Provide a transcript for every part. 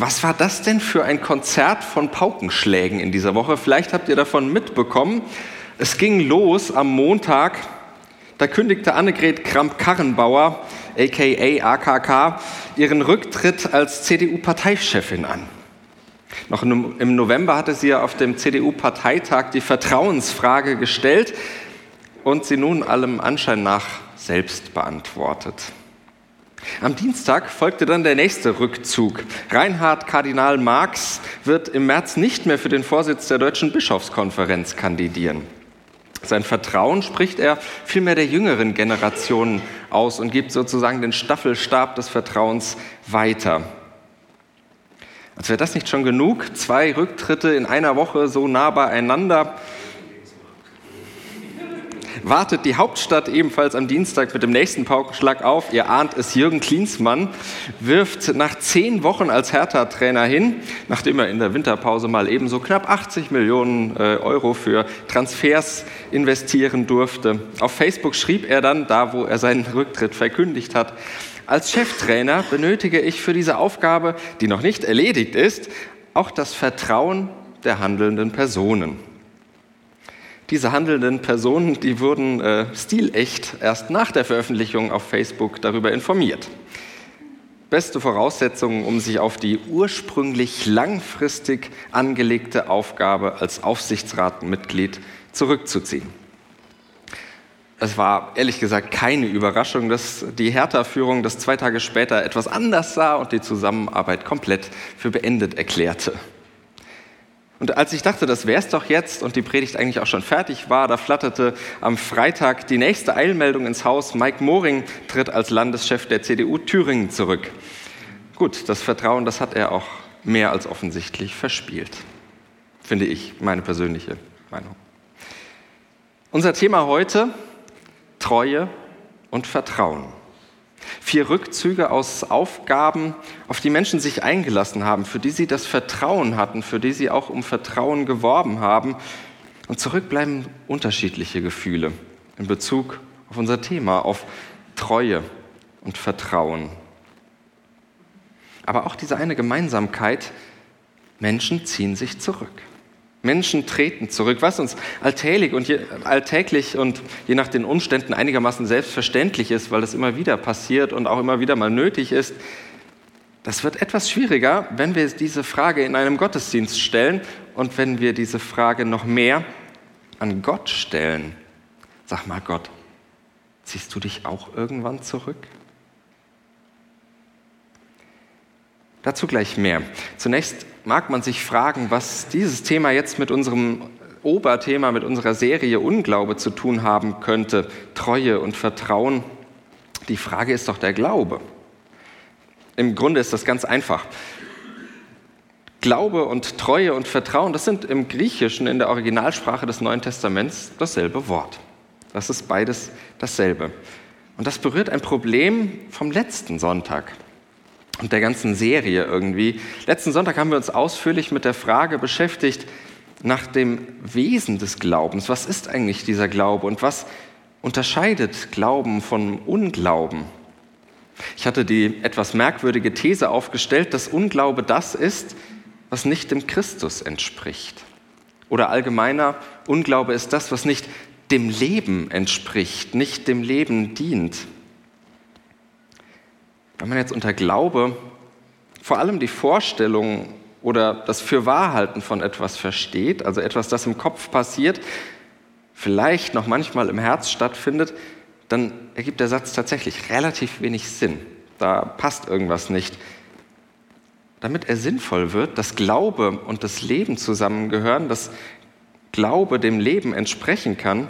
Was war das denn für ein Konzert von Paukenschlägen in dieser Woche? Vielleicht habt ihr davon mitbekommen. Es ging los am Montag. Da kündigte Annegret Kramp-Karrenbauer, aka AKK, ihren Rücktritt als CDU-Parteichefin an. Noch im November hatte sie ja auf dem CDU-Parteitag die Vertrauensfrage gestellt und sie nun allem Anschein nach selbst beantwortet. Am Dienstag folgte dann der nächste Rückzug. Reinhard Kardinal Marx wird im März nicht mehr für den Vorsitz der Deutschen Bischofskonferenz kandidieren. Sein Vertrauen spricht er vielmehr der jüngeren Generation aus und gibt sozusagen den Staffelstab des Vertrauens weiter. Als wäre das nicht schon genug, zwei Rücktritte in einer Woche so nah beieinander, wartet die Hauptstadt ebenfalls am Dienstag mit dem nächsten Paukenschlag auf. Ihr ahnt es, Jürgen Klinsmann wirft nach zehn Wochen als Hertha-Trainer hin, nachdem er in der Winterpause mal ebenso knapp 80 Millionen äh, Euro für Transfers investieren durfte. Auf Facebook schrieb er dann, da wo er seinen Rücktritt verkündigt hat, als Cheftrainer benötige ich für diese Aufgabe, die noch nicht erledigt ist, auch das Vertrauen der handelnden Personen. Diese handelnden Personen, die wurden äh, stilecht erst nach der Veröffentlichung auf Facebook darüber informiert. Beste Voraussetzungen, um sich auf die ursprünglich langfristig angelegte Aufgabe als Aufsichtsratmitglied zurückzuziehen. Es war ehrlich gesagt keine Überraschung, dass die Hertha-Führung das zwei Tage später etwas anders sah und die Zusammenarbeit komplett für beendet erklärte. Und als ich dachte, das wär's doch jetzt und die Predigt eigentlich auch schon fertig war, da flatterte am Freitag die nächste Eilmeldung ins Haus. Mike Moring tritt als Landeschef der CDU Thüringen zurück. Gut, das Vertrauen, das hat er auch mehr als offensichtlich verspielt. Finde ich, meine persönliche Meinung. Unser Thema heute, Treue und Vertrauen. Vier Rückzüge aus Aufgaben, auf die Menschen sich eingelassen haben, für die sie das Vertrauen hatten, für die sie auch um Vertrauen geworben haben. Und zurück bleiben unterschiedliche Gefühle in Bezug auf unser Thema, auf Treue und Vertrauen. Aber auch diese eine Gemeinsamkeit, Menschen ziehen sich zurück. Menschen treten zurück, was uns alltäglich und, je, alltäglich und je nach den Umständen einigermaßen selbstverständlich ist, weil das immer wieder passiert und auch immer wieder mal nötig ist. Das wird etwas schwieriger, wenn wir diese Frage in einem Gottesdienst stellen und wenn wir diese Frage noch mehr an Gott stellen. Sag mal Gott, ziehst du dich auch irgendwann zurück? Dazu gleich mehr. Zunächst mag man sich fragen, was dieses Thema jetzt mit unserem Oberthema, mit unserer Serie Unglaube zu tun haben könnte. Treue und Vertrauen. Die Frage ist doch der Glaube. Im Grunde ist das ganz einfach. Glaube und Treue und Vertrauen, das sind im Griechischen, in der Originalsprache des Neuen Testaments, dasselbe Wort. Das ist beides dasselbe. Und das berührt ein Problem vom letzten Sonntag und der ganzen Serie irgendwie. Letzten Sonntag haben wir uns ausführlich mit der Frage beschäftigt nach dem Wesen des Glaubens. Was ist eigentlich dieser Glaube und was unterscheidet Glauben von Unglauben? Ich hatte die etwas merkwürdige These aufgestellt, dass Unglaube das ist, was nicht dem Christus entspricht. Oder allgemeiner, Unglaube ist das, was nicht dem Leben entspricht, nicht dem Leben dient. Wenn man jetzt unter Glaube vor allem die Vorstellung oder das Fürwahrhalten von etwas versteht, also etwas, das im Kopf passiert, vielleicht noch manchmal im Herz stattfindet, dann ergibt der Satz tatsächlich relativ wenig Sinn. Da passt irgendwas nicht. Damit er sinnvoll wird, dass Glaube und das Leben zusammengehören, dass Glaube dem Leben entsprechen kann,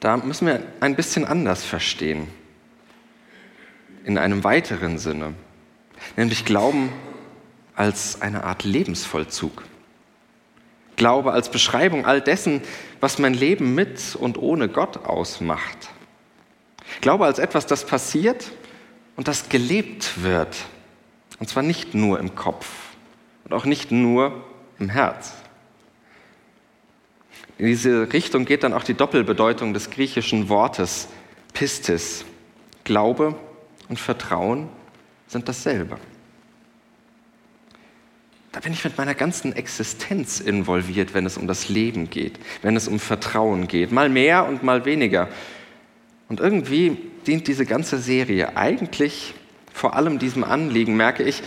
da müssen wir ein bisschen anders verstehen in einem weiteren Sinne, nämlich Glauben als eine Art Lebensvollzug. Glaube als Beschreibung all dessen, was mein Leben mit und ohne Gott ausmacht. Glaube als etwas, das passiert und das gelebt wird. Und zwar nicht nur im Kopf und auch nicht nur im Herz. In diese Richtung geht dann auch die Doppelbedeutung des griechischen Wortes Pistis. Glaube und Vertrauen sind dasselbe. Da bin ich mit meiner ganzen Existenz involviert, wenn es um das Leben geht, wenn es um Vertrauen geht. Mal mehr und mal weniger. Und irgendwie dient diese ganze Serie eigentlich vor allem diesem Anliegen, merke ich,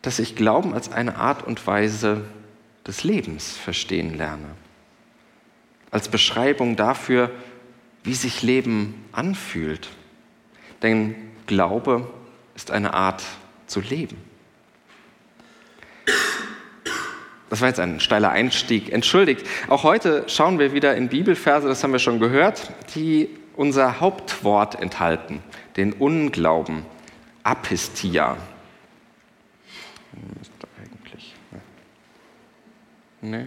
dass ich Glauben als eine Art und Weise des Lebens verstehen lerne. Als Beschreibung dafür, wie sich Leben anfühlt. Denn Glaube ist eine Art zu leben. Das war jetzt ein steiler Einstieg. Entschuldigt. Auch heute schauen wir wieder in Bibelverse, das haben wir schon gehört, die unser Hauptwort enthalten, den Unglauben, Apistia. Müsste eigentlich. Nee.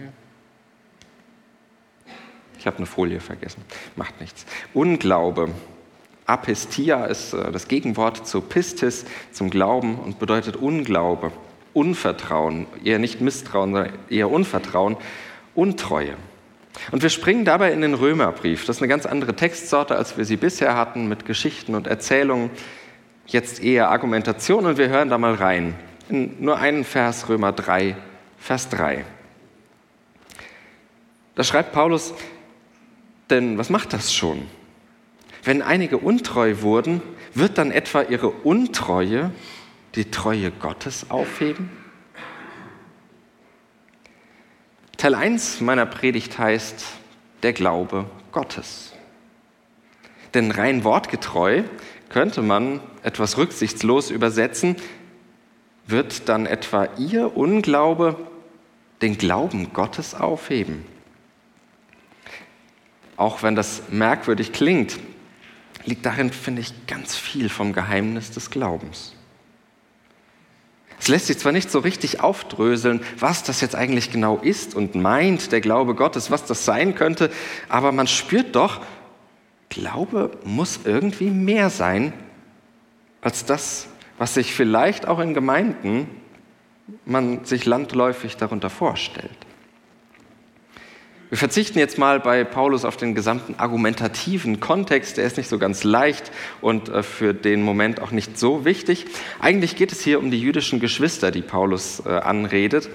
Ich habe eine Folie vergessen. Macht nichts. Unglaube. Apistia ist äh, das Gegenwort zu Pistis, zum Glauben und bedeutet Unglaube, Unvertrauen, eher nicht Misstrauen, sondern eher Unvertrauen, Untreue. Und wir springen dabei in den Römerbrief. Das ist eine ganz andere Textsorte, als wir sie bisher hatten, mit Geschichten und Erzählungen. Jetzt eher Argumentation und wir hören da mal rein. In nur einen Vers, Römer 3, Vers 3. Da schreibt Paulus, denn was macht das schon? Wenn einige untreu wurden, wird dann etwa ihre Untreue die Treue Gottes aufheben? Teil 1 meiner Predigt heißt der Glaube Gottes. Denn rein wortgetreu könnte man etwas rücksichtslos übersetzen, wird dann etwa ihr Unglaube den Glauben Gottes aufheben? Auch wenn das merkwürdig klingt, liegt darin, finde ich, ganz viel vom Geheimnis des Glaubens. Es lässt sich zwar nicht so richtig aufdröseln, was das jetzt eigentlich genau ist und meint, der Glaube Gottes, was das sein könnte, aber man spürt doch, Glaube muss irgendwie mehr sein als das, was sich vielleicht auch in Gemeinden man sich landläufig darunter vorstellt. Wir verzichten jetzt mal bei Paulus auf den gesamten argumentativen Kontext, der ist nicht so ganz leicht und äh, für den Moment auch nicht so wichtig. Eigentlich geht es hier um die jüdischen Geschwister, die Paulus äh, anredet.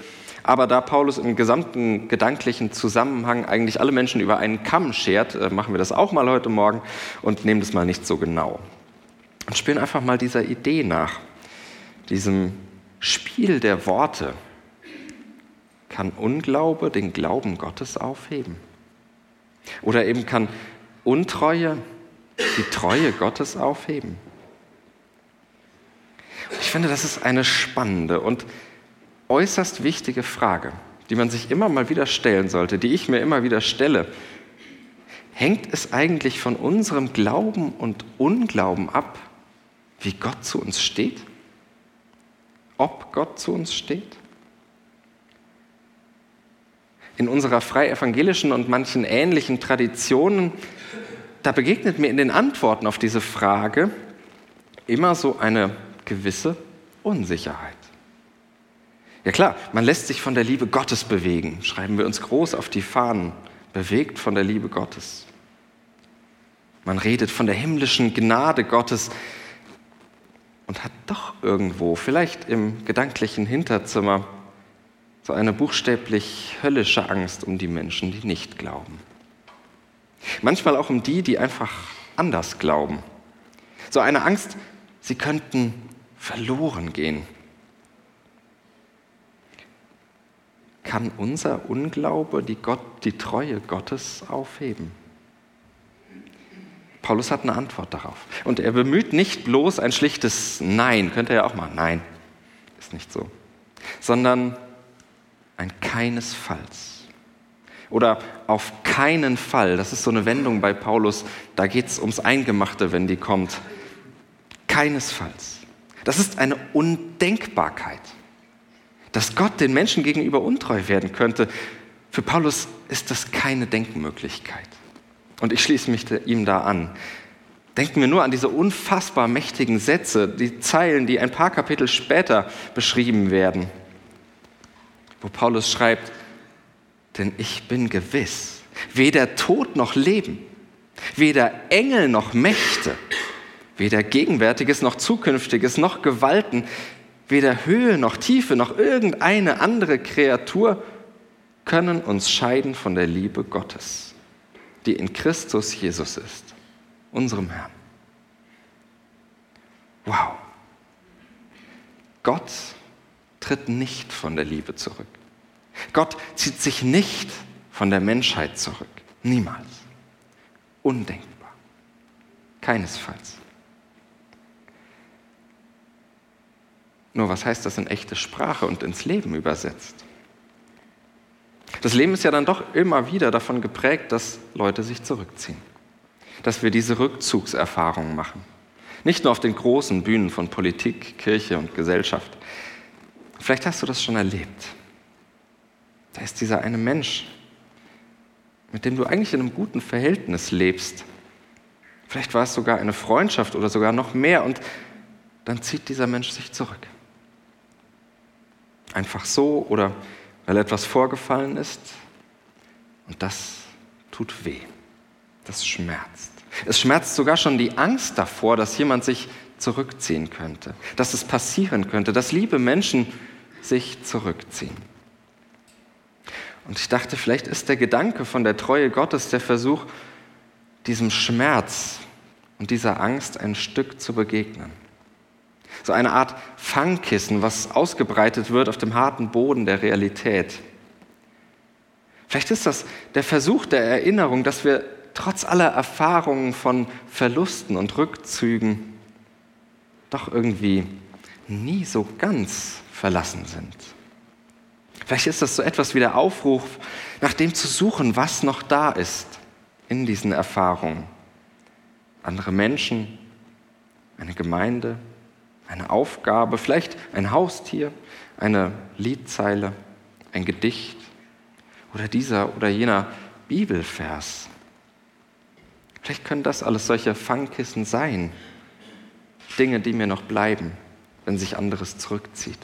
Aber da Paulus im gesamten gedanklichen Zusammenhang eigentlich alle Menschen über einen Kamm schert, äh, machen wir das auch mal heute Morgen und nehmen das mal nicht so genau. Und spielen einfach mal dieser Idee nach, diesem Spiel der Worte, kann Unglaube den Glauben Gottes aufheben? Oder eben kann Untreue die Treue Gottes aufheben? Ich finde, das ist eine spannende und äußerst wichtige Frage, die man sich immer mal wieder stellen sollte, die ich mir immer wieder stelle. Hängt es eigentlich von unserem Glauben und Unglauben ab, wie Gott zu uns steht? Ob Gott zu uns steht? In unserer freievangelischen und manchen ähnlichen Traditionen, da begegnet mir in den Antworten auf diese Frage immer so eine gewisse Unsicherheit. Ja klar, man lässt sich von der Liebe Gottes bewegen, schreiben wir uns groß auf die Fahnen, bewegt von der Liebe Gottes. Man redet von der himmlischen Gnade Gottes und hat doch irgendwo, vielleicht im gedanklichen Hinterzimmer, so eine buchstäblich höllische Angst um die Menschen, die nicht glauben. Manchmal auch um die, die einfach anders glauben. So eine Angst, sie könnten verloren gehen. Kann unser Unglaube die, Gott, die Treue Gottes aufheben? Paulus hat eine Antwort darauf. Und er bemüht nicht bloß ein schlichtes Nein, könnte er ja auch mal, nein, ist nicht so, sondern ein keinesfalls. Oder auf keinen Fall. Das ist so eine Wendung bei Paulus. Da geht es ums Eingemachte, wenn die kommt. Keinesfalls. Das ist eine Undenkbarkeit. Dass Gott den Menschen gegenüber untreu werden könnte. Für Paulus ist das keine Denkmöglichkeit. Und ich schließe mich ihm da an. Denken wir nur an diese unfassbar mächtigen Sätze, die Zeilen, die ein paar Kapitel später beschrieben werden, wo Paulus schreibt, denn ich bin gewiss, weder Tod noch Leben, weder Engel noch Mächte, weder Gegenwärtiges noch Zukünftiges noch Gewalten, weder Höhe noch Tiefe noch irgendeine andere Kreatur können uns scheiden von der Liebe Gottes, die in Christus Jesus ist, unserem Herrn. Wow. Gott tritt nicht von der Liebe zurück. Gott zieht sich nicht von der Menschheit zurück. Niemals. Undenkbar. Keinesfalls. Nur was heißt das in echte Sprache und ins Leben übersetzt? Das Leben ist ja dann doch immer wieder davon geprägt, dass Leute sich zurückziehen. Dass wir diese Rückzugserfahrungen machen. Nicht nur auf den großen Bühnen von Politik, Kirche und Gesellschaft. Vielleicht hast du das schon erlebt. Da ist dieser eine Mensch, mit dem du eigentlich in einem guten Verhältnis lebst. Vielleicht war es sogar eine Freundschaft oder sogar noch mehr und dann zieht dieser Mensch sich zurück. Einfach so oder weil etwas vorgefallen ist. Und das tut weh. Das schmerzt. Es schmerzt sogar schon die Angst davor, dass jemand sich zurückziehen könnte, dass es passieren könnte, dass liebe Menschen sich zurückziehen. Und ich dachte, vielleicht ist der Gedanke von der Treue Gottes der Versuch, diesem Schmerz und dieser Angst ein Stück zu begegnen. So eine Art Fangkissen, was ausgebreitet wird auf dem harten Boden der Realität. Vielleicht ist das der Versuch der Erinnerung, dass wir trotz aller Erfahrungen von Verlusten und Rückzügen doch irgendwie nie so ganz verlassen sind. Vielleicht ist das so etwas wie der Aufruf, nach dem zu suchen, was noch da ist in diesen Erfahrungen. Andere Menschen, eine Gemeinde, eine Aufgabe, vielleicht ein Haustier, eine Liedzeile, ein Gedicht oder dieser oder jener Bibelvers. Vielleicht können das alles solche Fangkissen sein, Dinge, die mir noch bleiben, wenn sich anderes zurückzieht.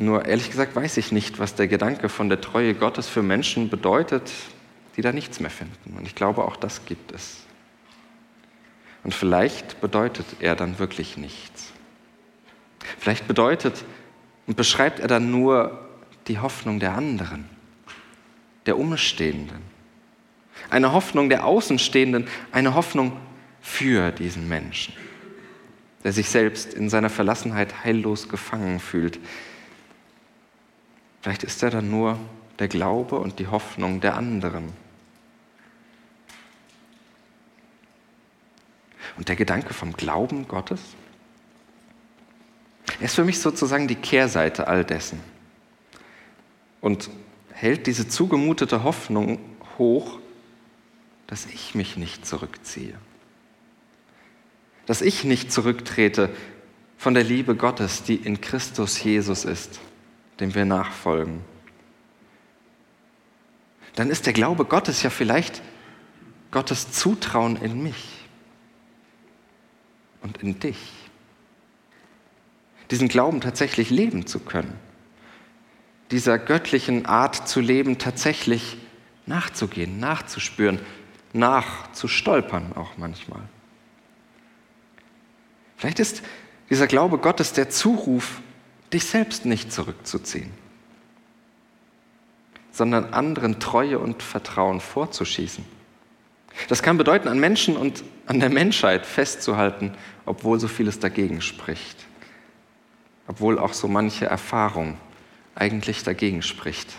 Nur ehrlich gesagt weiß ich nicht, was der Gedanke von der Treue Gottes für Menschen bedeutet, die da nichts mehr finden. Und ich glaube, auch das gibt es. Und vielleicht bedeutet er dann wirklich nichts. Vielleicht bedeutet und beschreibt er dann nur die Hoffnung der anderen, der Umstehenden. Eine Hoffnung der Außenstehenden, eine Hoffnung für diesen Menschen, der sich selbst in seiner Verlassenheit heillos gefangen fühlt. Vielleicht ist er dann nur der Glaube und die Hoffnung der anderen. Und der Gedanke vom Glauben Gottes, ist für mich sozusagen die Kehrseite all dessen. Und hält diese zugemutete Hoffnung hoch, dass ich mich nicht zurückziehe, dass ich nicht zurücktrete von der Liebe Gottes, die in Christus Jesus ist, dem wir nachfolgen. Dann ist der Glaube Gottes ja vielleicht Gottes Zutrauen in mich und in dich. Diesen Glauben tatsächlich leben zu können. Dieser göttlichen Art zu leben tatsächlich nachzugehen, nachzuspüren, nachzustolpern auch manchmal. Vielleicht ist dieser Glaube Gottes der Zuruf, dich selbst nicht zurückzuziehen, sondern anderen Treue und Vertrauen vorzuschießen. Das kann bedeuten, an Menschen und an der Menschheit festzuhalten, obwohl so vieles dagegen spricht. Obwohl auch so manche Erfahrung eigentlich dagegen spricht.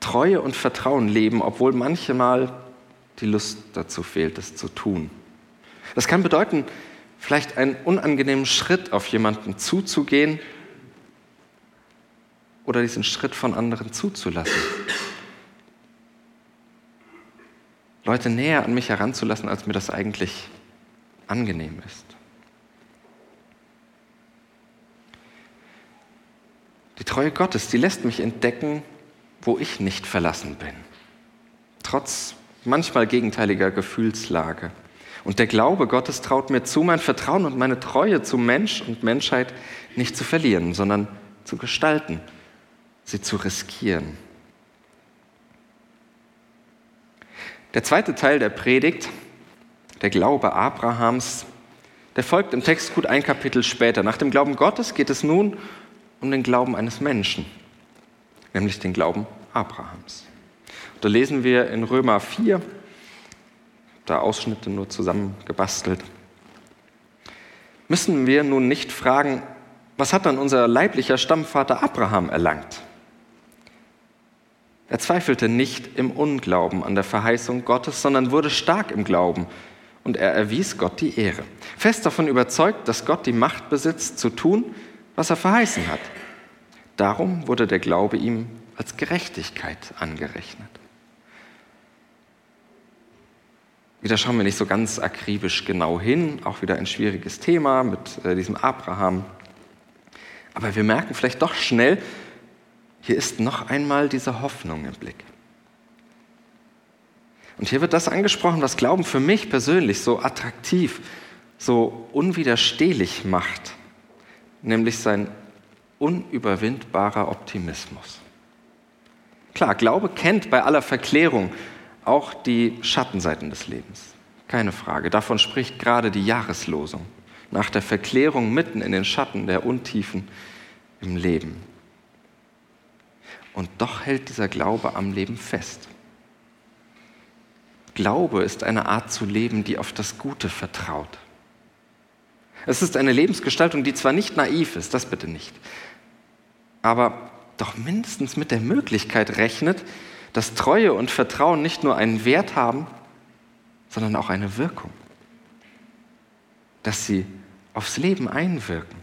Treue und Vertrauen leben, obwohl manchmal die Lust dazu fehlt, es zu tun. Das kann bedeuten, vielleicht einen unangenehmen Schritt auf jemanden zuzugehen oder diesen Schritt von anderen zuzulassen. Leute näher an mich heranzulassen, als mir das eigentlich angenehm ist. Die Treue Gottes, die lässt mich entdecken, wo ich nicht verlassen bin. Trotz manchmal gegenteiliger Gefühlslage. Und der Glaube Gottes traut mir zu, mein Vertrauen und meine Treue zu Mensch und Menschheit nicht zu verlieren, sondern zu gestalten, sie zu riskieren. Der zweite Teil der Predigt, der Glaube Abrahams, der folgt im Text gut ein Kapitel später. Nach dem Glauben Gottes geht es nun um den Glauben eines Menschen, nämlich den Glauben Abrahams. Da lesen wir in Römer 4, da Ausschnitte nur zusammengebastelt. Müssen wir nun nicht fragen, was hat dann unser leiblicher Stammvater Abraham erlangt? Er zweifelte nicht im Unglauben an der Verheißung Gottes, sondern wurde stark im Glauben und er erwies Gott die Ehre. Fest davon überzeugt, dass Gott die Macht besitzt, zu tun, was er verheißen hat. Darum wurde der Glaube ihm als Gerechtigkeit angerechnet. Wieder schauen wir nicht so ganz akribisch genau hin, auch wieder ein schwieriges Thema mit äh, diesem Abraham. Aber wir merken vielleicht doch schnell, hier ist noch einmal diese Hoffnung im Blick. Und hier wird das angesprochen, was Glauben für mich persönlich so attraktiv, so unwiderstehlich macht, nämlich sein unüberwindbarer Optimismus. Klar, Glaube kennt bei aller Verklärung auch die Schattenseiten des Lebens. Keine Frage. Davon spricht gerade die Jahreslosung. Nach der Verklärung mitten in den Schatten der Untiefen im Leben. Und doch hält dieser Glaube am Leben fest. Glaube ist eine Art zu leben, die auf das Gute vertraut. Es ist eine Lebensgestaltung, die zwar nicht naiv ist, das bitte nicht, aber doch mindestens mit der Möglichkeit rechnet, dass Treue und Vertrauen nicht nur einen Wert haben, sondern auch eine Wirkung. Dass sie aufs Leben einwirken.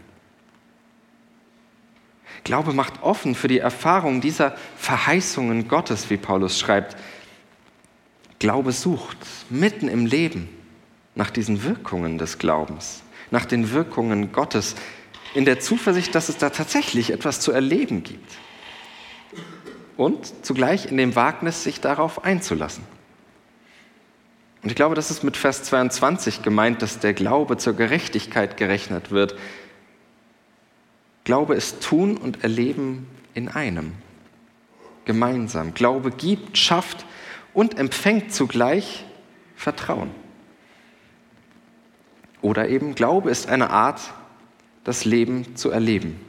Glaube macht offen für die Erfahrung dieser Verheißungen Gottes, wie Paulus schreibt. Glaube sucht mitten im Leben nach diesen Wirkungen des Glaubens, nach den Wirkungen Gottes, in der Zuversicht, dass es da tatsächlich etwas zu erleben gibt und zugleich in dem Wagnis, sich darauf einzulassen. Und ich glaube, das ist mit Vers 22 gemeint, dass der Glaube zur Gerechtigkeit gerechnet wird. Glaube ist Tun und Erleben in einem, gemeinsam. Glaube gibt, schafft und empfängt zugleich Vertrauen. Oder eben Glaube ist eine Art, das Leben zu erleben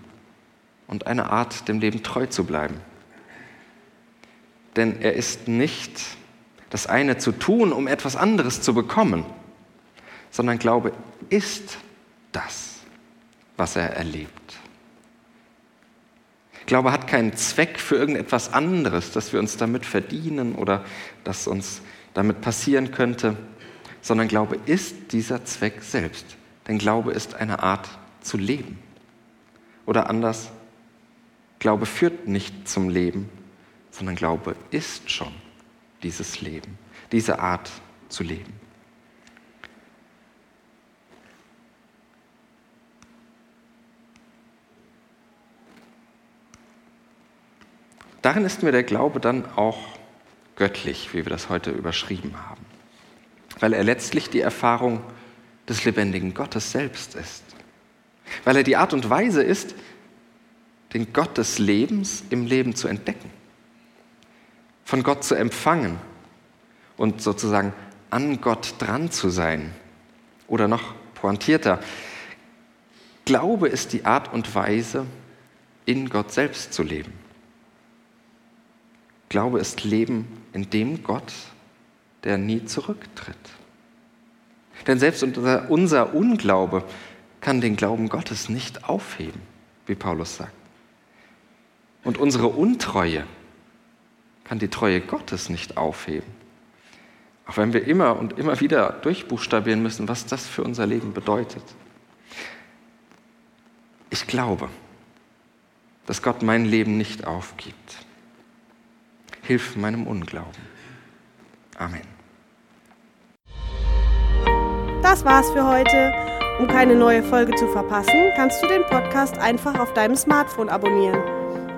und eine Art, dem Leben treu zu bleiben denn er ist nicht das eine zu tun, um etwas anderes zu bekommen, sondern Glaube ist das, was er erlebt. Glaube hat keinen Zweck für irgendetwas anderes, das wir uns damit verdienen oder das uns damit passieren könnte, sondern Glaube ist dieser Zweck selbst. Denn Glaube ist eine Art zu leben. Oder anders, Glaube führt nicht zum Leben, sondern Glaube ist schon dieses Leben, diese Art zu leben. Darin ist mir der Glaube dann auch göttlich, wie wir das heute überschrieben haben, weil er letztlich die Erfahrung des lebendigen Gottes selbst ist, weil er die Art und Weise ist, den Gott des Lebens im Leben zu entdecken von Gott zu empfangen und sozusagen an Gott dran zu sein. Oder noch pointierter, Glaube ist die Art und Weise, in Gott selbst zu leben. Glaube ist Leben in dem Gott, der nie zurücktritt. Denn selbst unser, Unglaube kann den Glauben Gottes nicht aufheben, wie Paulus sagt. Und unsere Untreue kann die Treue Gottes nicht aufheben. Auch wenn wir immer und immer wieder durchbuchstabieren müssen, was das für unser Leben bedeutet. Ich glaube, dass Gott mein Leben nicht aufgibt. Hilf meinem Unglauben. Amen. Das war's für heute. Um keine neue Folge zu verpassen, kannst du den Podcast einfach auf deinem Smartphone abonnieren.